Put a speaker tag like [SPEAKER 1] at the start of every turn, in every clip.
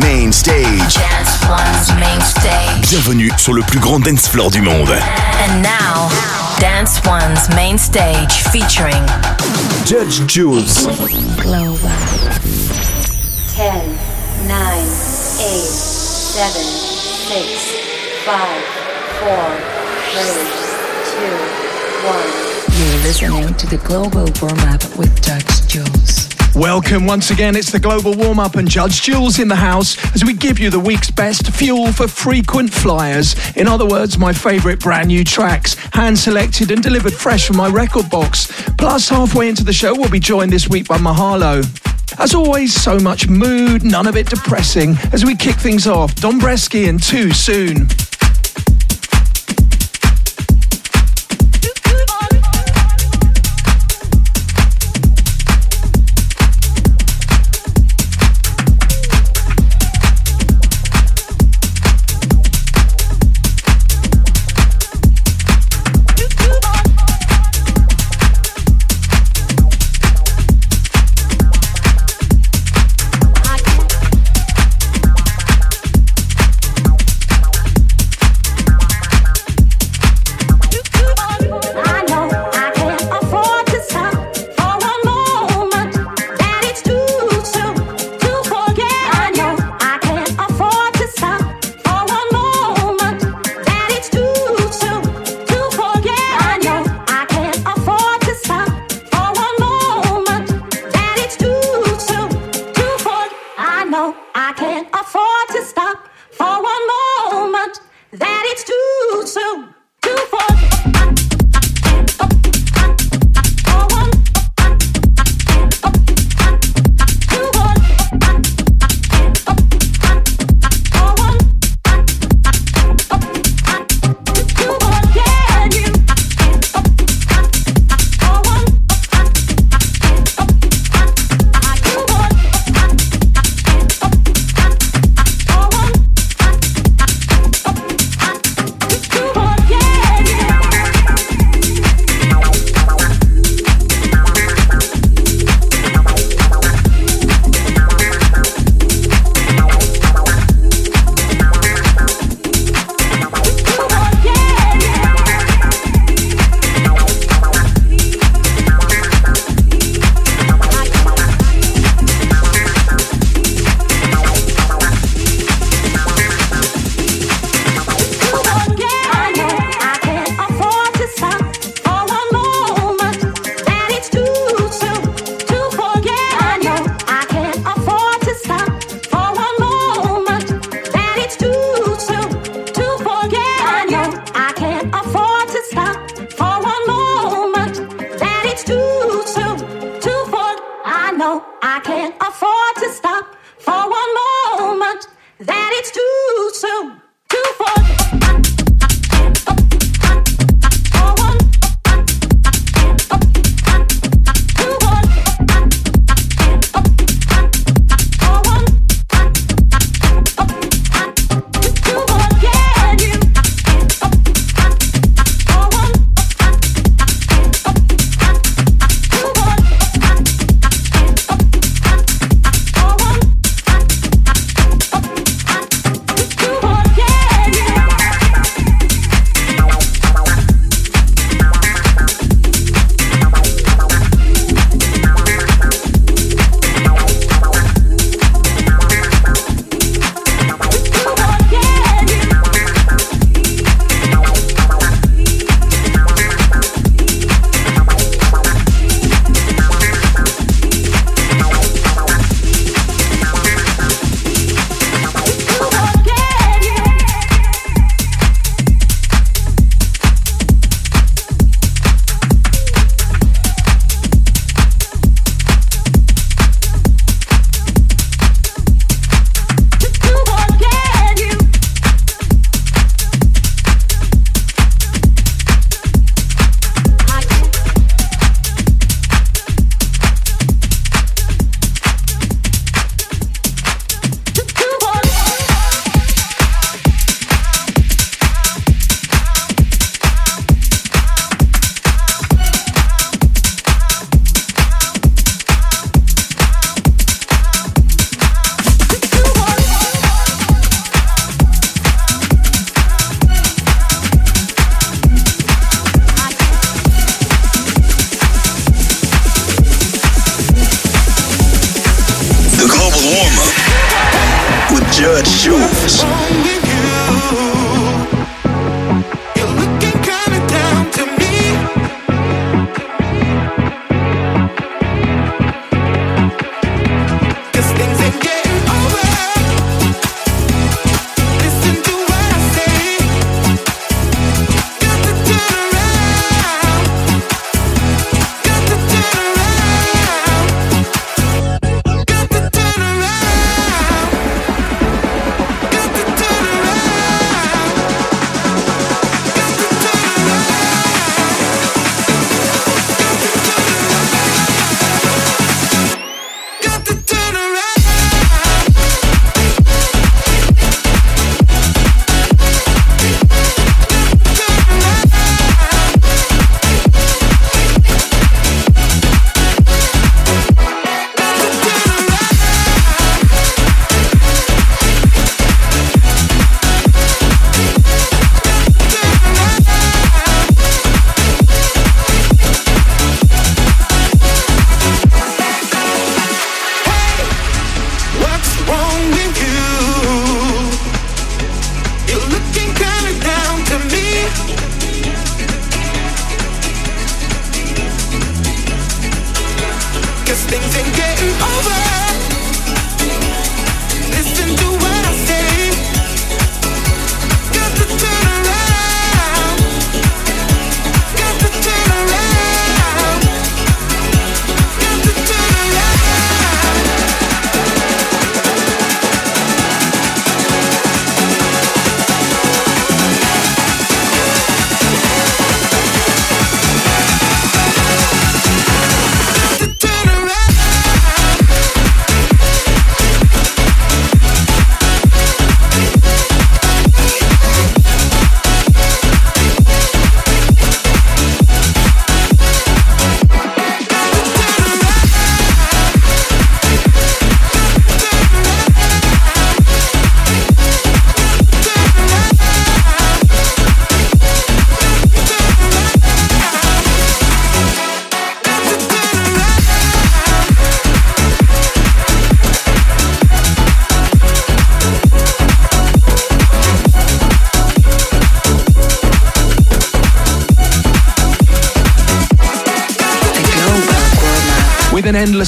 [SPEAKER 1] Main Stage.
[SPEAKER 2] Dance One's Main Stage.
[SPEAKER 1] Bienvenue sur le plus grand dance floor du monde.
[SPEAKER 2] And now, Dance One's Main Stage featuring
[SPEAKER 1] Judge Jules.
[SPEAKER 3] Global.
[SPEAKER 4] 10, 9, 8, 7, 6, 5, 4, 3, 2, 1.
[SPEAKER 3] You're listening to the Global Warm Up with Judge Jules.
[SPEAKER 5] Welcome once again. It's the Global Warm Up and Judge Jules in the house as we give you the week's best fuel for frequent flyers. In other words, my favourite brand new tracks, hand selected and delivered fresh from my record box. Plus, halfway into the show, we'll be joined this week by Mahalo. As always, so much mood, none of it depressing. As we kick things off, Dombresky and Too Soon.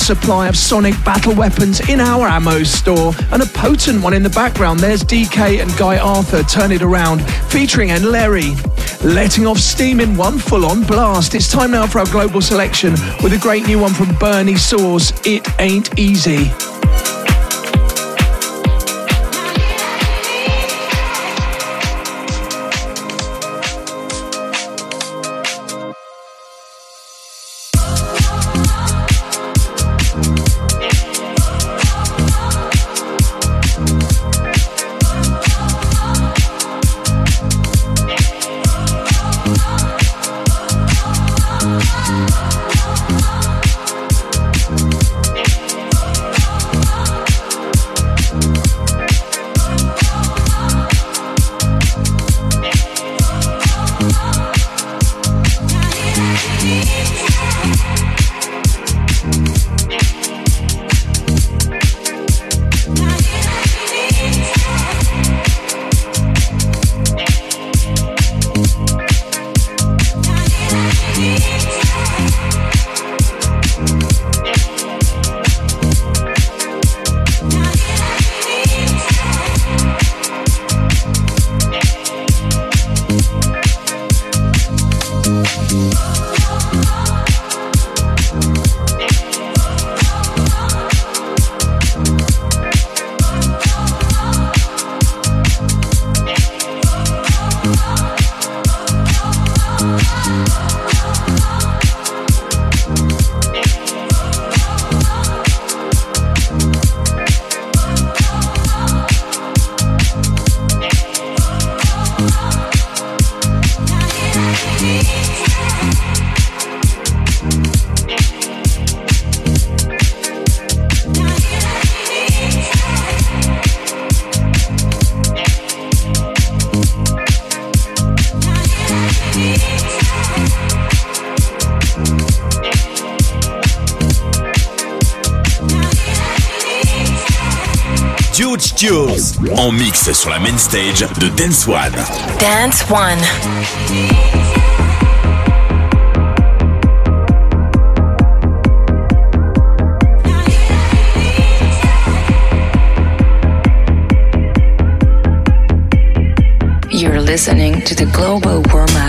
[SPEAKER 6] Supply of sonic battle weapons in our ammo store and a potent one in the background. There's DK and Guy Arthur Turn It Around featuring and Larry, Letting off steam in one full on blast. It's time now for our global selection with a great new one from Bernie Source. It ain't easy.
[SPEAKER 1] Oh, en mix sur la main stage de Dance One.
[SPEAKER 2] Dance One.
[SPEAKER 5] You're listening to the Global Warm Up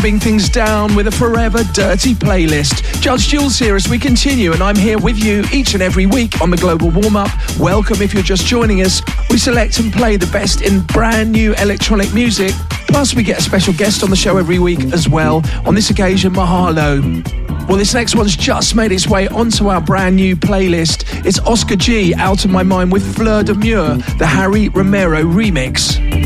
[SPEAKER 6] scrubbing things down with a forever dirty playlist. Judge Jules here as we continue, and I'm here with you each and every week on the Global Warm Up. Welcome if you're just joining us. We select and play the best in brand new electronic music. Plus, we get a special guest on the show every week as well. On this occasion, Mahalo. Well, this next one's just made its way onto our brand new playlist. It's Oscar G, Out of My Mind with Fleur de Mur, the Harry Romero remix.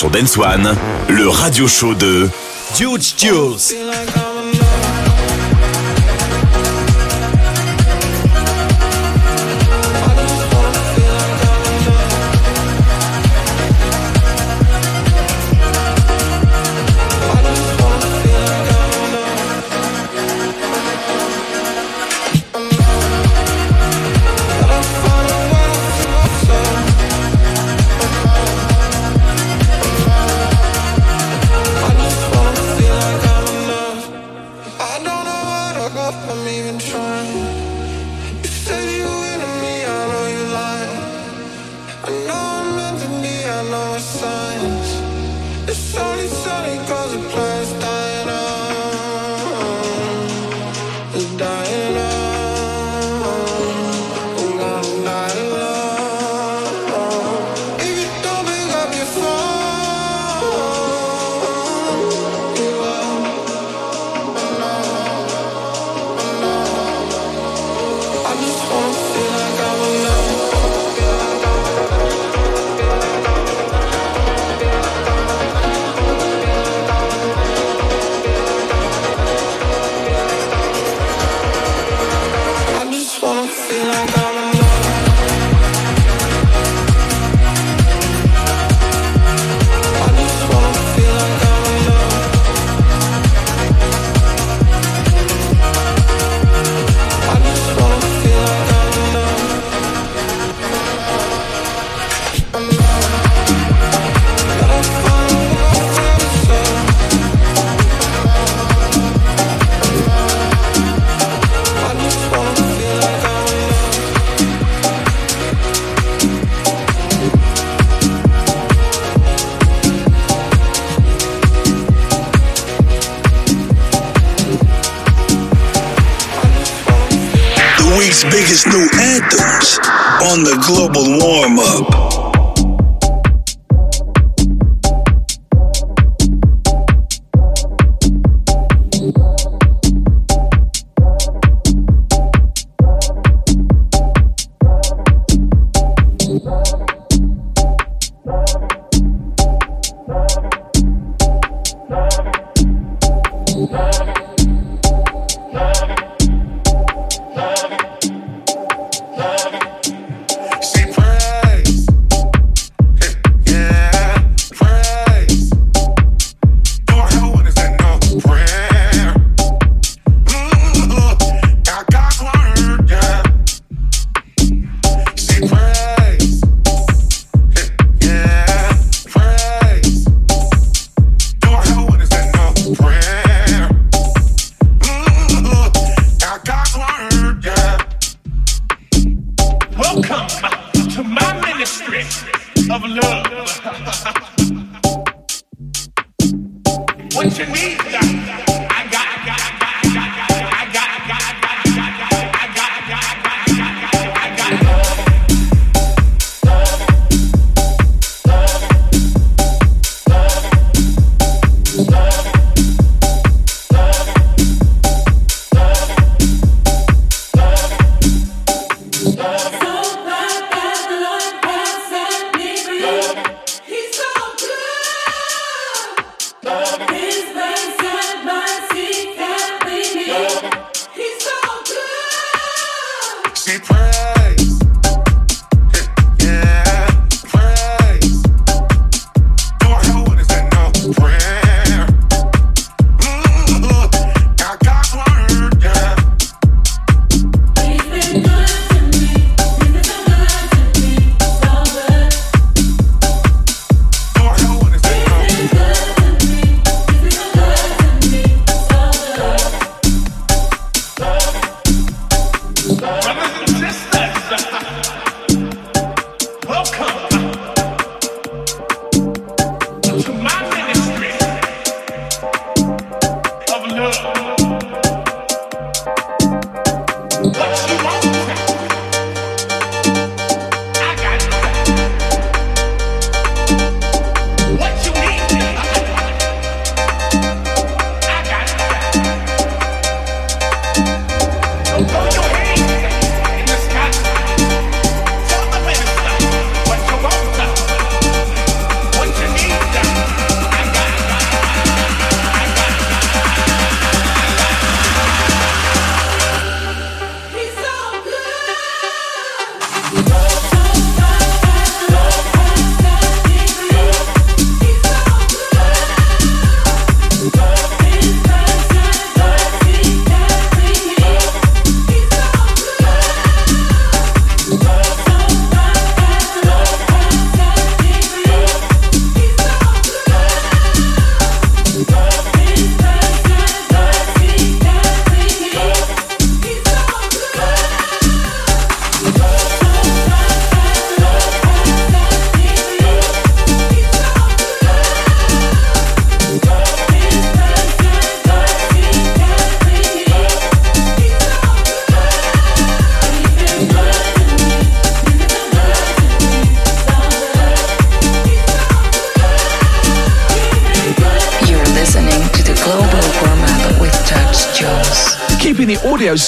[SPEAKER 7] Sur Dance One, le radio show de.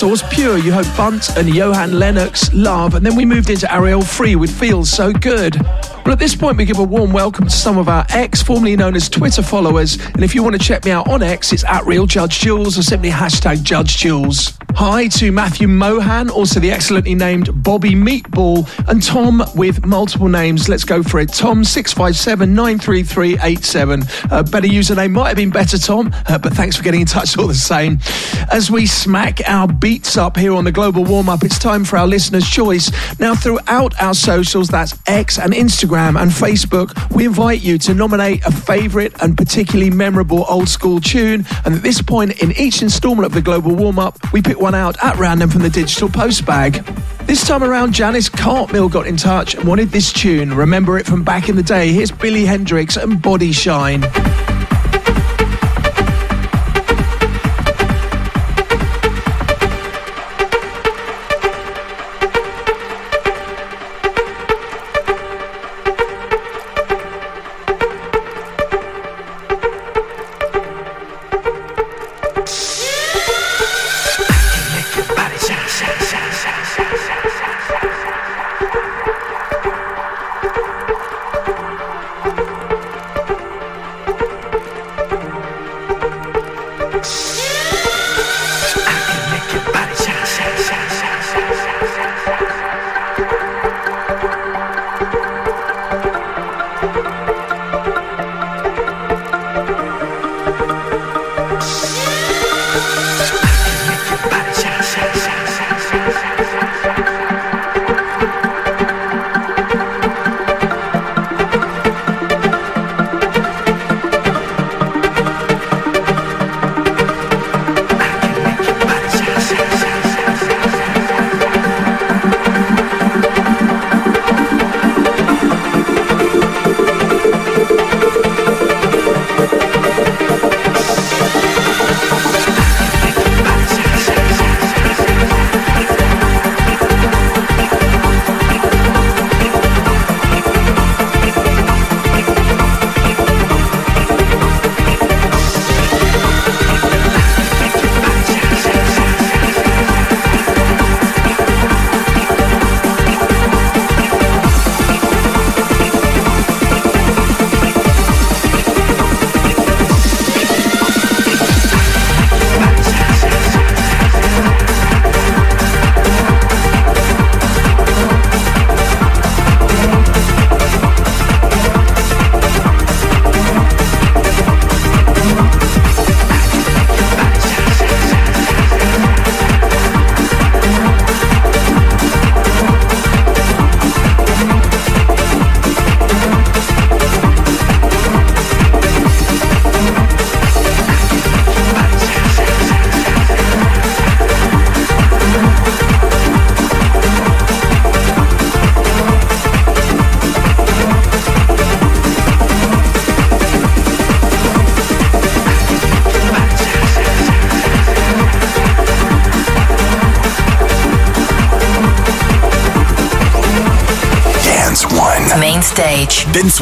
[SPEAKER 6] Source Pure. You heard Bunt and Johan Lennox, Love, and then we moved into Ariel Free with Feels So Good. Well, at this point, we give a warm welcome to some of our X, formerly known as Twitter followers. And if you want to check me out on X, it's at Real Judge Jules or simply hashtag Judge Jules. Hi to Matthew Mohan, also the excellently named Bobby Meatball, and Tom with multiple names. Let's go for it. Tom six five seven nine three three eight seven. Uh, better username might have been better, Tom, uh, but thanks for getting in touch all the same. As we smack our beats up here on the Global Warm Up, it's time for our listeners' choice. Now, throughout our socials, that's X and Instagram and Facebook, we invite you to nominate a favourite and particularly memorable old school tune. And at this point in each instalment of the Global Warm Up, we pick one out at random from the digital post bag. This time around, Janice Cartmill got in touch and wanted this tune. Remember it from back in the day. Here's Billy Hendrix and Body Shine.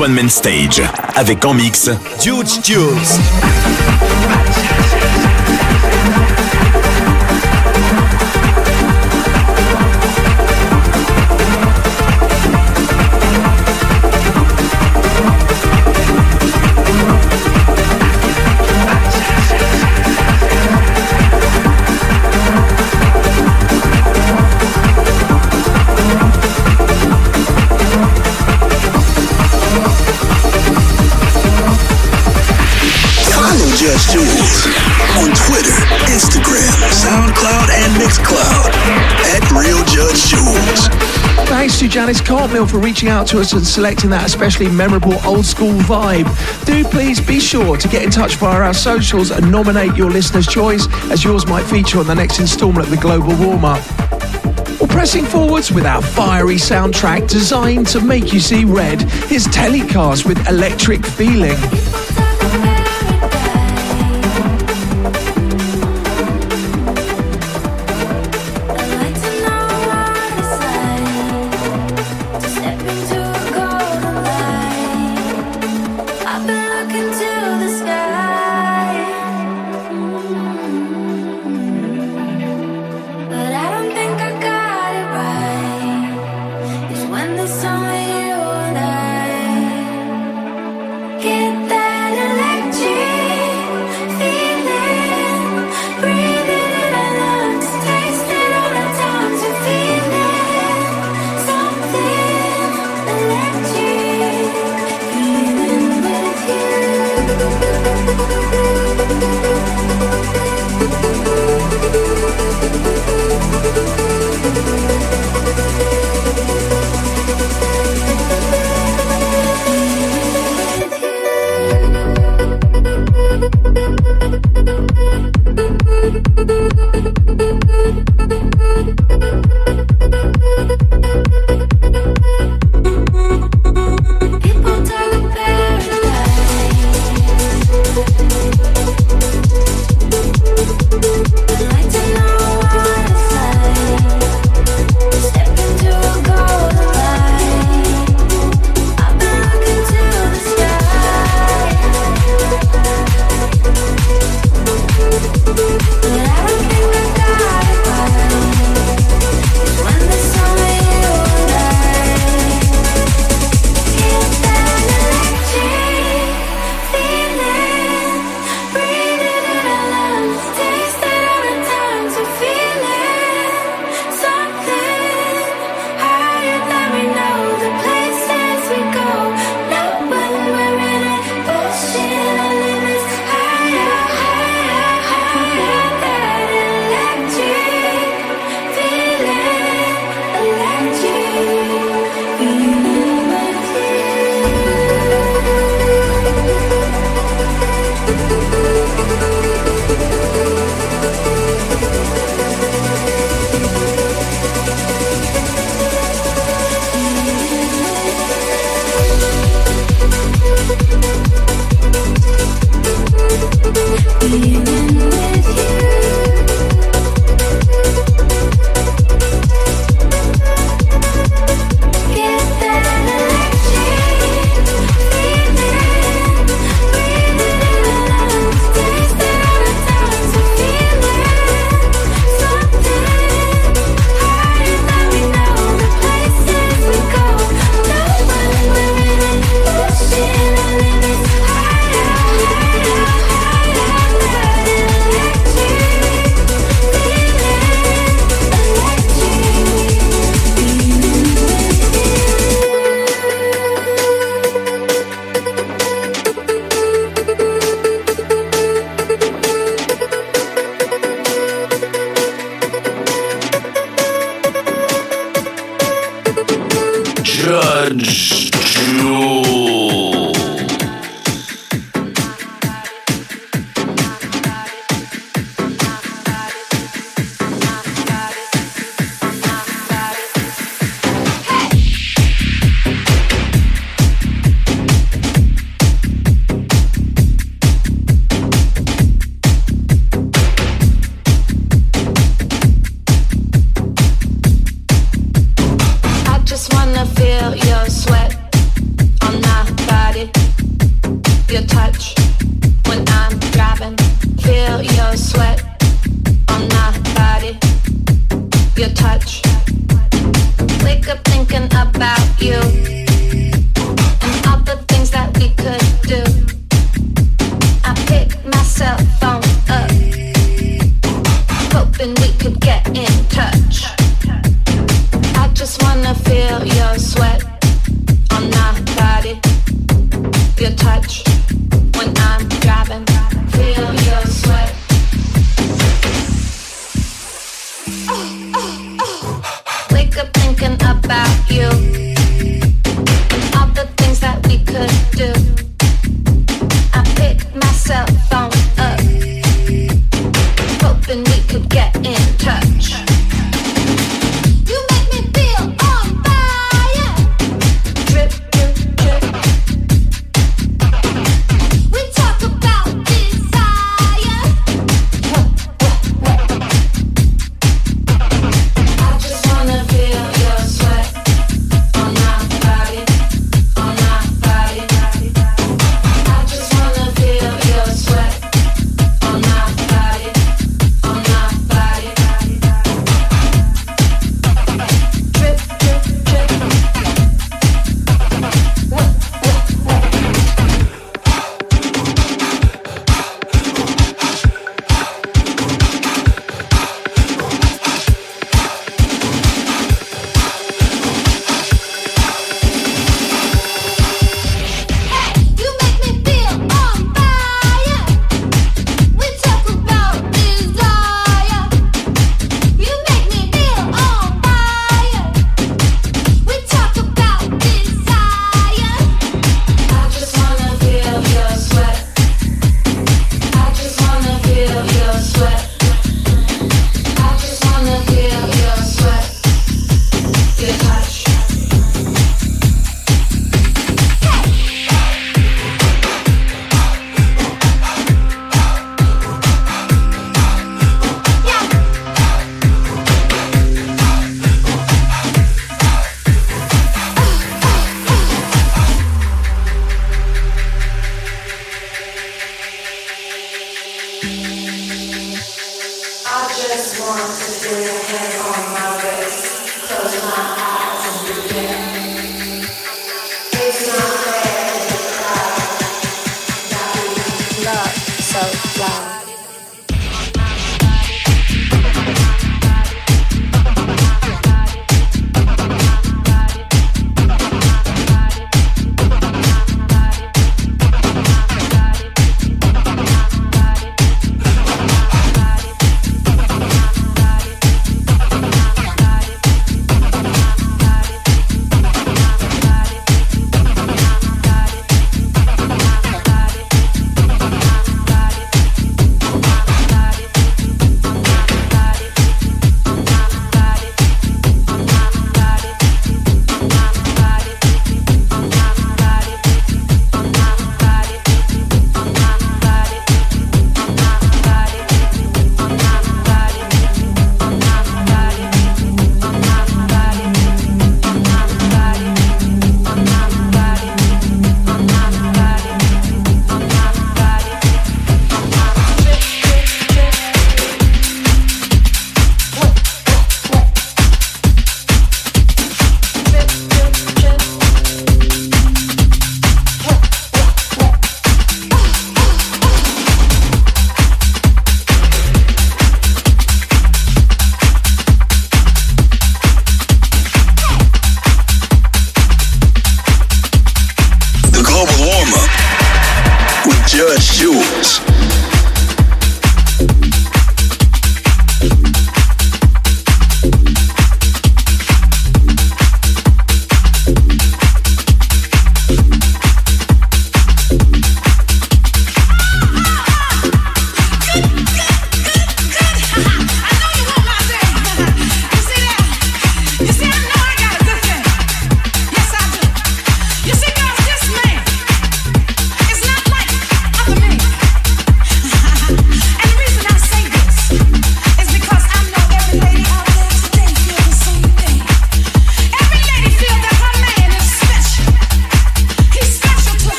[SPEAKER 7] One Main Stage. Avec en mix.
[SPEAKER 6] Janice Cartmill for reaching out to us and selecting that especially memorable old school vibe. Do please be sure to get in touch via our socials and nominate your listener's choice as yours might feature on the next instalment of the Global Warm Up. Well, pressing forwards with our fiery soundtrack designed to make you see red, here's Telecast with Electric Feeling.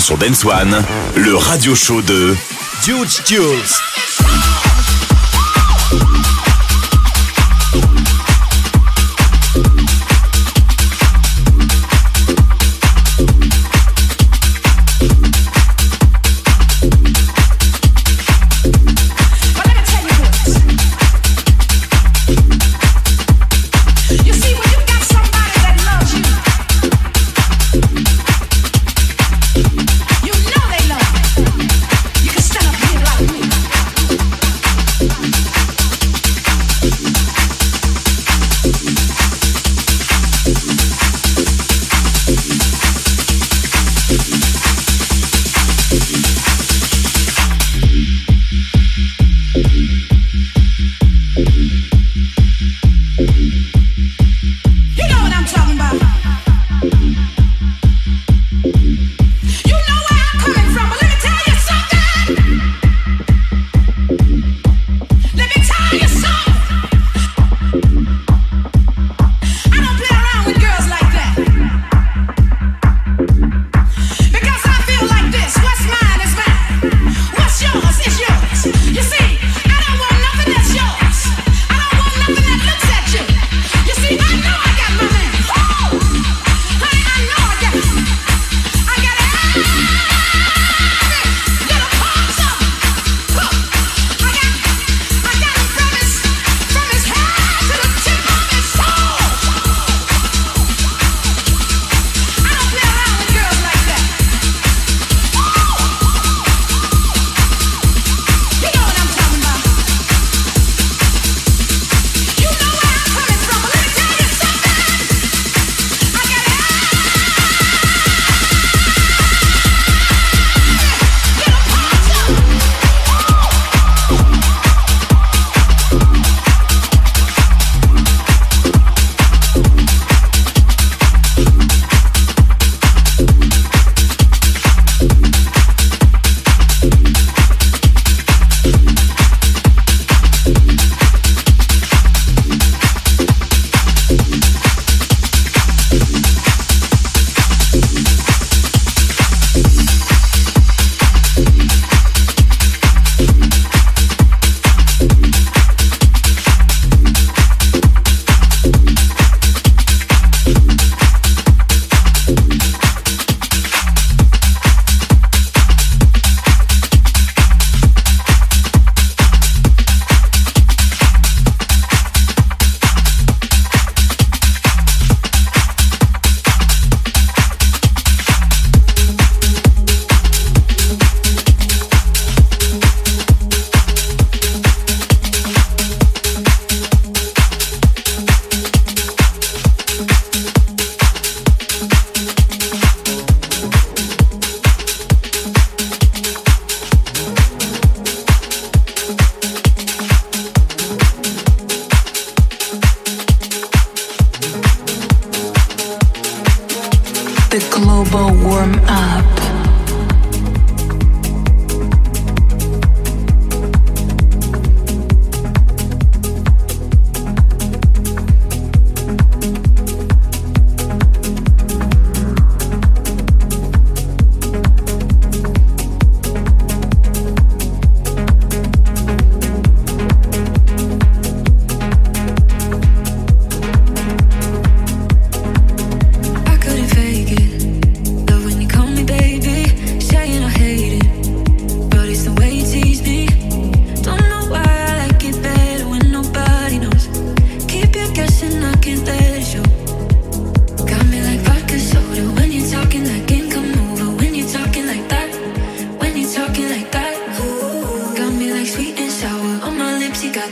[SPEAKER 8] Sur Dance One, le radio show de Huge Jules.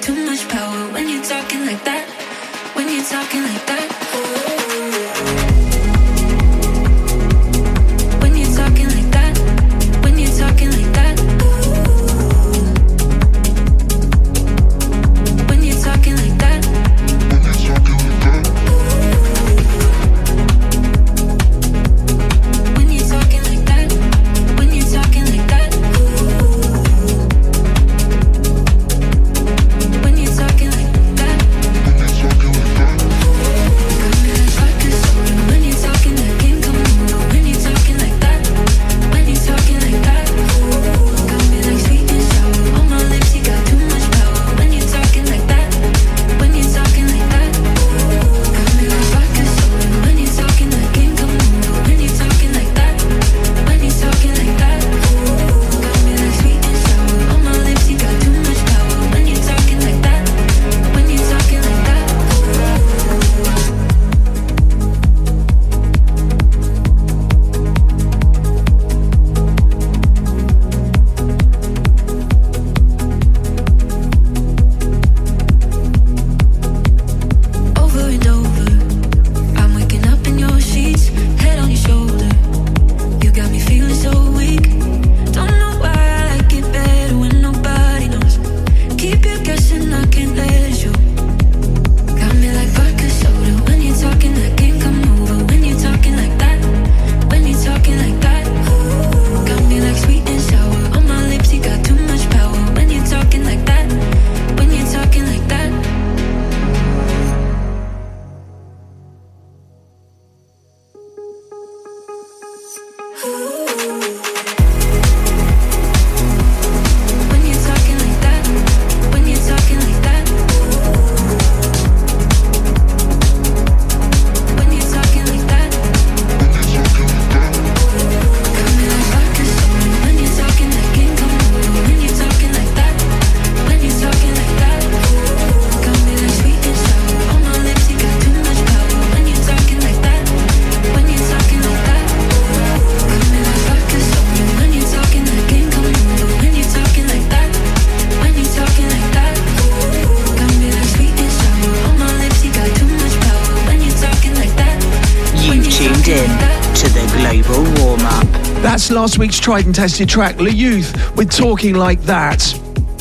[SPEAKER 7] too much power when you're talking like that. When
[SPEAKER 9] you're talking
[SPEAKER 6] like that. Last week's tried and tested track, Le Youth, with Talking Like That.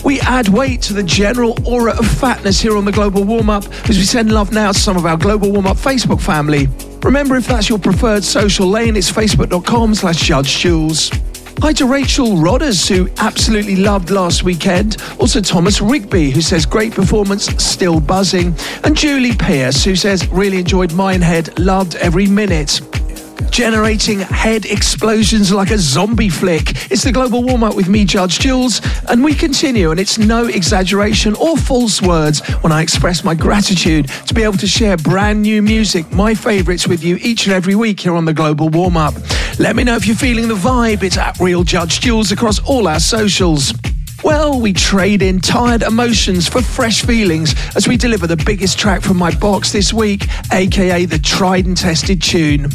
[SPEAKER 6] We add weight to the general aura of fatness here on the Global Warm Up as we send love now to some of our Global Warm Up Facebook family. Remember, if that's your preferred social lane, it's facebook.com slash Judge Jules. Hi to Rachel Rodders, who absolutely loved last weekend. Also, Thomas Rigby, who says great performance, still buzzing. And Julie Pierce, who says really enjoyed Minehead, loved every minute generating head explosions like a zombie flick. It's the global warm up with me, Judge Jules, and we continue. And it's no exaggeration or false words when I express my gratitude to be able to share brand new music, my favorites, with you each and every week here on the global warm up. Let me know if you're feeling the vibe. It's at Real Judge Jules across all our socials. Well, we trade in tired emotions for fresh feelings as we deliver the biggest track from my box this week, aka the tried and tested tune.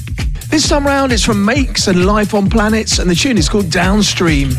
[SPEAKER 6] This time round, it's from Makes and Life on Planets, and the tune is called Downstream.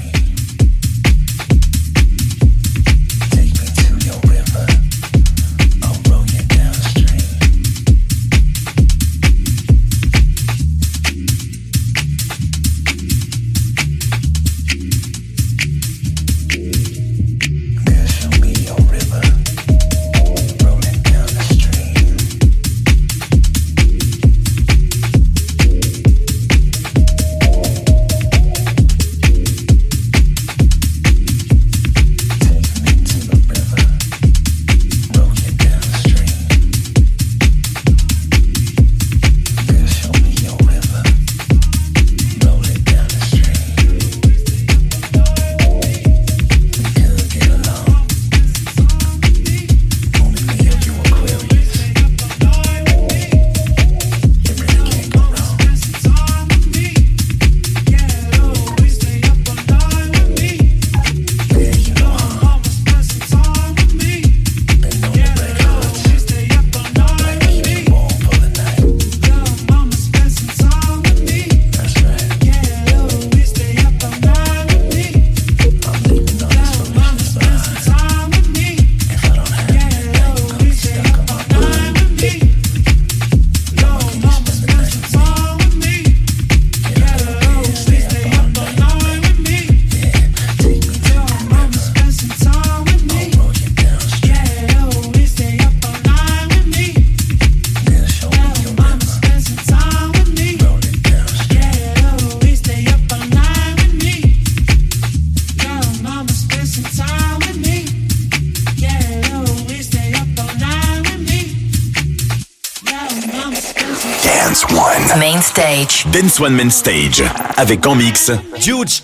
[SPEAKER 7] Dance One Man Stage avec en mix Huge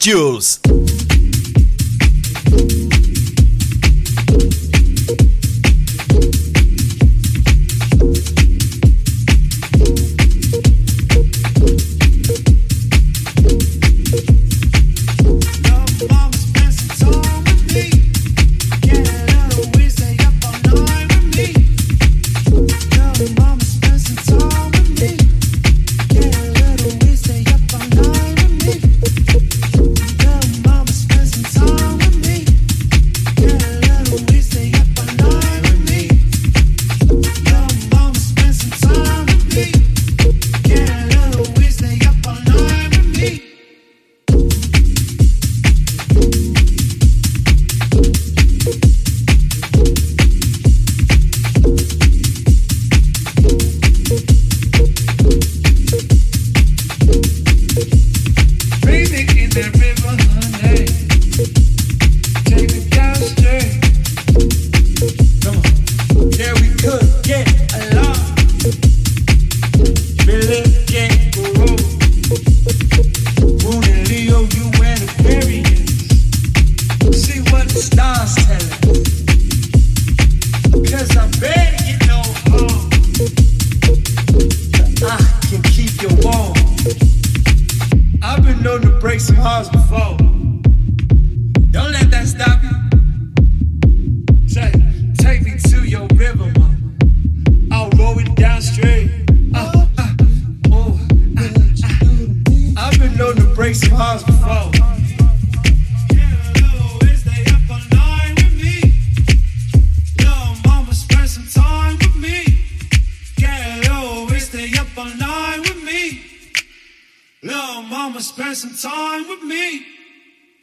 [SPEAKER 7] Jules.
[SPEAKER 10] some time with me.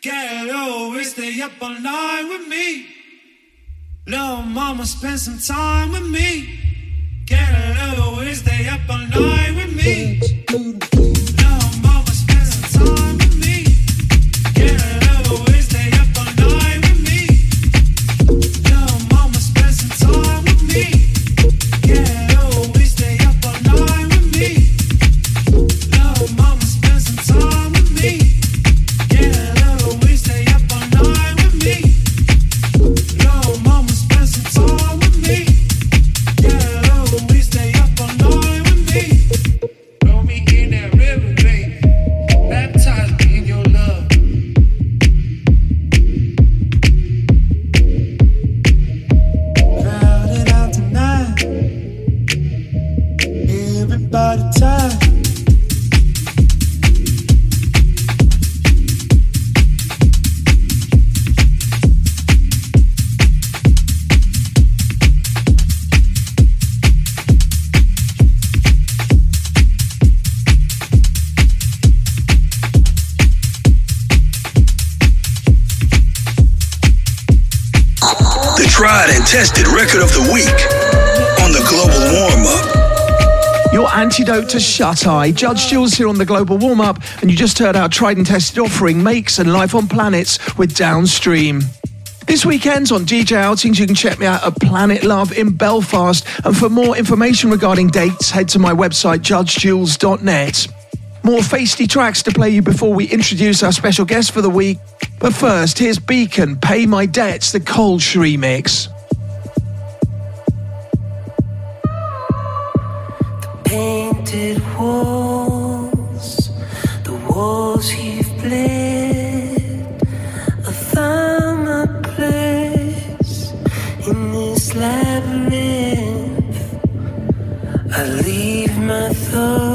[SPEAKER 10] Get low, stay up all night with me. Little mama, spend some time with me. Get low, stay up all night with me.
[SPEAKER 11] Of the week on the Global Warm Up.
[SPEAKER 6] Your antidote to shut eye. Judge Jules here on the Global Warm Up, and you just heard our tried and tested offering Makes and Life on Planets with Downstream. This weekend's on DJ Outings. You can check me out at Planet Love in Belfast. And for more information regarding dates, head to my website, judgejules.net. More feisty tracks to play you before we introduce our special guest for the week. But first, here's Beacon, Pay My Debts, the Cold Kolsch remix.
[SPEAKER 12] Painted walls, the walls you've bled. I found my place in this labyrinth. I leave my thoughts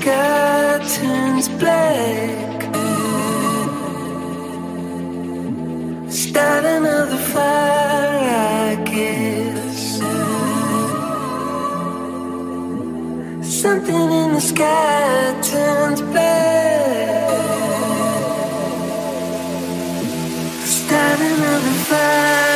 [SPEAKER 12] sky turns black. Start another fire, I guess. Something in the sky turns black. Start another fire.